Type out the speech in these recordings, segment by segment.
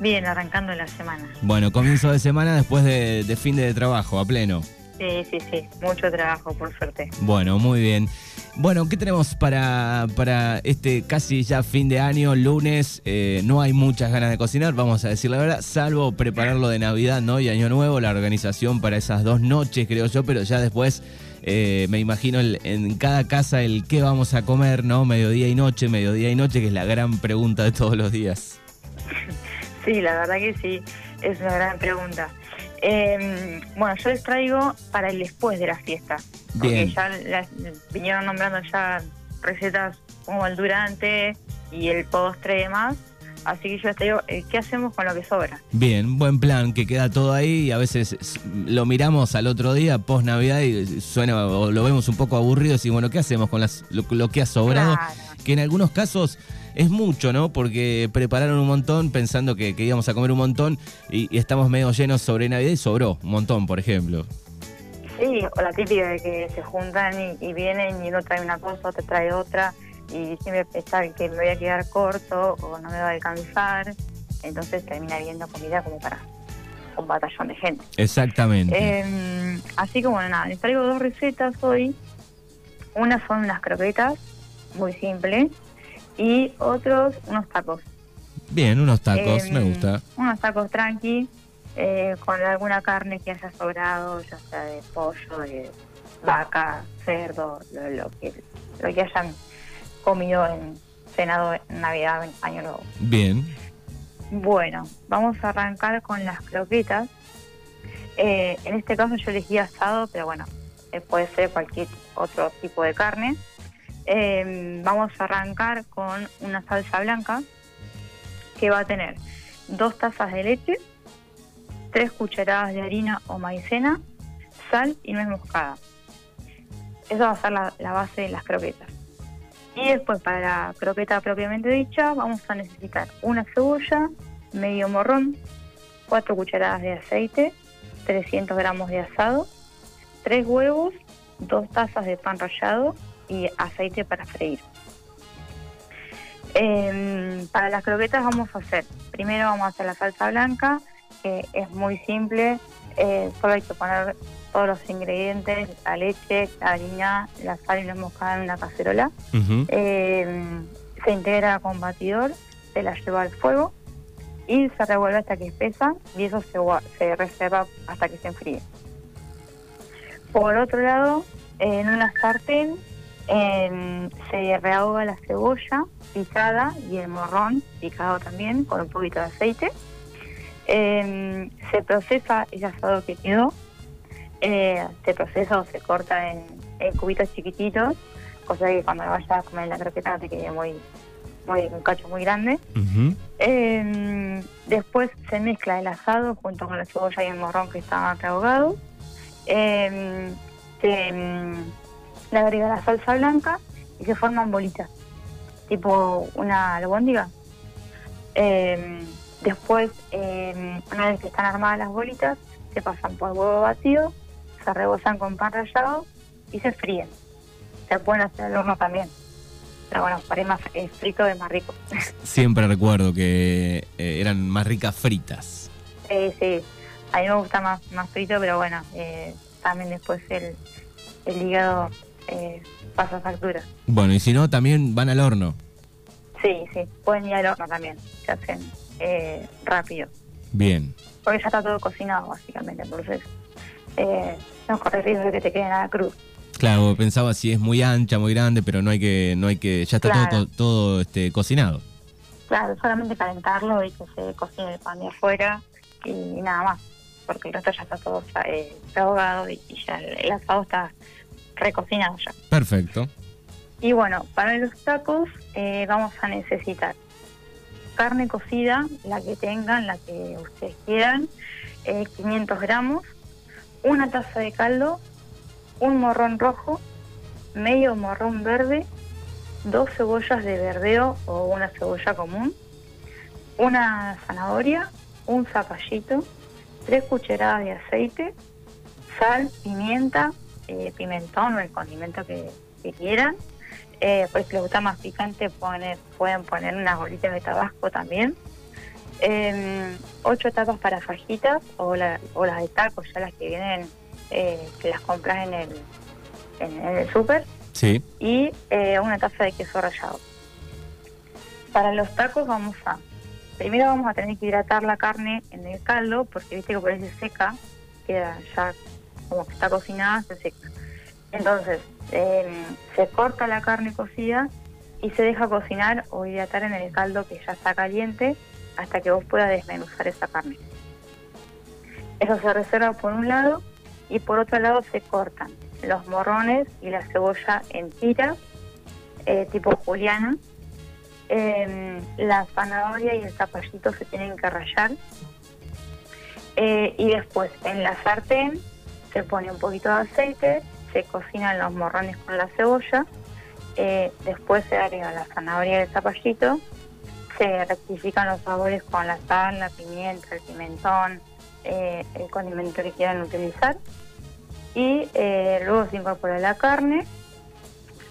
Bien, arrancando la semana. Bueno, comienzo de semana después de, de fin de trabajo, a pleno. Sí, sí, sí, mucho trabajo, por suerte. Bueno, muy bien. Bueno, ¿qué tenemos para, para este casi ya fin de año, lunes? Eh, no hay muchas ganas de cocinar, vamos a decir la verdad, salvo prepararlo de Navidad ¿no? y Año Nuevo, la organización para esas dos noches, creo yo, pero ya después eh, me imagino el- en cada casa el qué vamos a comer, ¿no? Mediodía y noche, mediodía y noche, que es la gran pregunta de todos los días. Sí, la verdad que sí, es una gran pregunta. Eh, bueno, yo les traigo para el después de la fiesta. Bien. Porque ya las- vinieron nombrando ya recetas como el durante y el postre y demás. Así que yo les traigo eh, qué hacemos con lo que sobra. Bien, buen plan, que queda todo ahí y a veces lo miramos al otro día, post Navidad, y suena o lo vemos un poco aburrido y decimos, bueno, ¿qué hacemos con las, lo, lo que ha sobrado? Claro. Que en algunos casos es mucho, ¿no? Porque prepararon un montón pensando que, que íbamos a comer un montón y, y estamos medio llenos sobre Navidad y sobró un montón, por ejemplo. Sí, o la típica de que se juntan y, y vienen y uno trae una cosa, otro trae otra y siempre pensar que me voy a quedar corto o no me va a alcanzar. Entonces termina viendo comida como para un batallón de gente. Exactamente. Eh, así que bueno, nada, les traigo dos recetas hoy. Una son unas croquetas, muy simples, y otros unos tacos. Bien, unos tacos, Em, me gusta. Unos tacos tranqui, eh, con alguna carne que haya sobrado, ya sea de pollo, de vaca, cerdo, lo, lo que lo que hayan comido en cenado en Navidad, en Año Nuevo. Bien. Bueno, vamos a arrancar con las croquetas. Eh, en este caso yo elegí asado, pero bueno, eh, puede ser cualquier otro tipo de carne. Eh, vamos a arrancar con una salsa blanca que va a tener dos tazas de leche, tres cucharadas de harina o maicena, sal y nuez moscada. Esa va a ser la, la base de las croquetas. Y después para la croqueta propiamente dicha vamos a necesitar una cebolla, medio morrón, cuatro cucharadas de aceite, 300 gramos de asado, tres huevos, dos tazas de pan rallado y aceite para freír. Em, para las croquetas vamos a hacer, primero vamos a hacer la salsa blanca, que es muy simple, eh, solo hay que poner todos los ingredientes, la leche, la harina, la sal y la moscada en una cacerola. Eh, se integra con batidor, se la lleva al fuego y se revuelve hasta que espesa y eso se reserva hasta que se enfríe. Por otro lado, en una sartén em, se rehoga la cebolla picada y el morrón picado también con un poquito de aceite. Em, se procesa el asado que quedó, eh, se procesa o se corta en, en cubitos chiquititos cosa que cuando lo vayas a comer la croqueta te quede muy, muy un cacho muy grande. Ujú. Eh, después se mezcla el asado junto con la cebolla y el morrón que estaban rehogados. Eh, se le agrega la salsa blanca y se forman bolitas, tipo una albóndiga. Eh, después, eh, una vez que están armadas las bolitas, se pasan por huevo batido, se rebosan con pan rallado y se fríen. Se pueden hacer al horno también. Pero bueno, para más eh, frito es más rico. Siempre recuerdo que eh, eran más ricas fritas. Eh, sí, a mí me gusta más, más frito, pero bueno, eh, también después el, el hígado eh, pasa factura. Bueno, y si no, también van al horno. Sí, sí, pueden ir al horno también, se hacen eh, rápido, Bien. porque ya está todo cocinado básicamente, entonces eh, no corre riesgo de que te quede nada crudo. Claro, pensaba si es muy ancha, muy grande, pero no hay que, no hay que, ya está todo, Claro. todo este, cocinado. Claro, solamente calentarlo y que se cocine el pan de afuera y, nada más, porque el resto ya está todo eh, ahogado y, y ya el, el asado está recocinado ya. Perfecto. Y bueno, para los tacos eh, vamos a necesitar carne cocida, la que tengan, la que ustedes quieran, eh, 500 gramos, una taza de caldo, un morrón rojo, medio morrón verde, dos cebollas de verdeo o una cebolla común, una zanahoria, un zapallito, tres cucharadas de aceite, sal, pimienta, eh, pimentón o el condimento que, que quieran. Eh, pues si les gusta más picante poner, pueden poner unas bolitas de tabasco también. Em, ocho tapas para fajitas o, la- o las de tacos, ya las que vienen, eh, que las compras en el, en, en el súper. Sí. y eh, una taza de queso rallado. Para los tacos vamos a, primero vamos a tener que hidratar la carne en el caldo, porque viste que por ahí se seca, queda ya como que está cocinada, se seca. Entonces, eh, se corta la carne cocida y se deja cocinar o hidratar en el caldo que ya está caliente hasta que vos puedas desmenuzar esa carne. Eso se reserva por un lado y por otro lado se cortan los morrones y la cebolla en tiras, eh, tipo juliana. Eh, la zanahoria y el zapallito se tienen que rallar. Eh, y después en la sartén se pone un poquito de aceite, se cocinan los morrones con la cebolla, eh, después se agrega la zanahoria y el zapallito, se rectifican los sabores con la sal, la pimienta, el pimentón, eh, el condimento que quieran utilizar y eh, luego se incorpora la carne.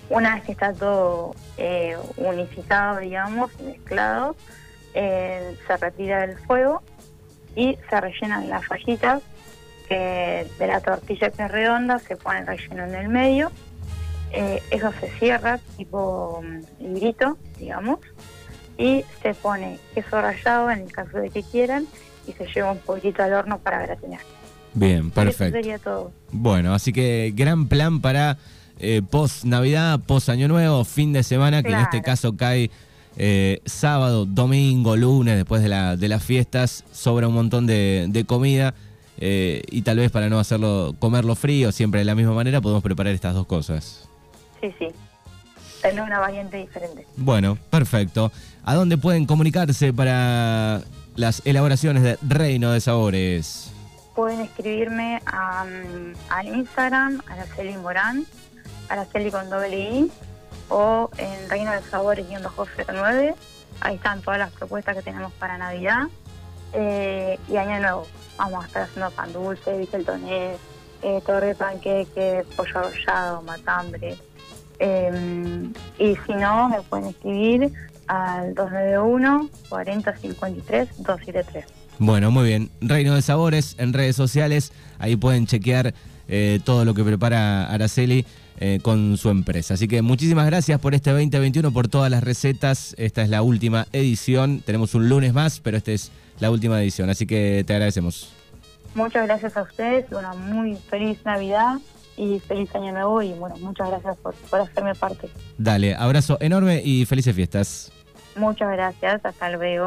Una vez que está todo unificado, digamos, mezclado, se retira del fuego y se rellenan las fajitas que de la tortilla que es redonda, se pone el relleno en el medio. Eh, eso se cierra tipo mm, librito, digamos, y se pone queso rallado en el caso de que quieran y se lleva un poquito al horno para gratinar. Bien, Eso perfecto. sería todo. Bueno, así que gran plan para eh, post Navidad, post Año Nuevo, fin de semana, que en este caso cae eh, sábado, domingo, lunes, después de, la, de las fiestas, sobra un montón de, de comida eh, y tal vez para no hacerlo, comerlo frío, siempre de la misma manera, podemos preparar estas dos cosas. Sí, sí. Tener una variante diferente. Bueno, perfecto. ¿A dónde pueden comunicarse para las elaboraciones de Reino de Sabores? Pueden escribirme a, mm, al Instagram, Araceli Morán, Araceli con doble I, o en Reino de Sabores 09. Ahí están todas las propuestas que tenemos para Navidad eh, y Año Nuevo. Vamos a estar haciendo pan dulce, viceltoné, eh, torre panqueque, pollo arrollado, matambre. Eh, y si no, me pueden escribir al 291 4053 273. Bueno, muy bien. Reino de Sabores en redes sociales. Ahí pueden chequear eh, todo lo que prepara Araceli eh, con su empresa. Así que muchísimas gracias por este 2021, por todas las recetas. Esta es la última edición. Tenemos un lunes más, pero esta es la última edición. Así que te agradecemos. Muchas gracias a ustedes, una muy feliz Navidad y feliz Año Nuevo y bueno, muchas gracias por, por hacerme parte. Dale, abrazo enorme y felices fiestas. Muchas gracias, hasta luego.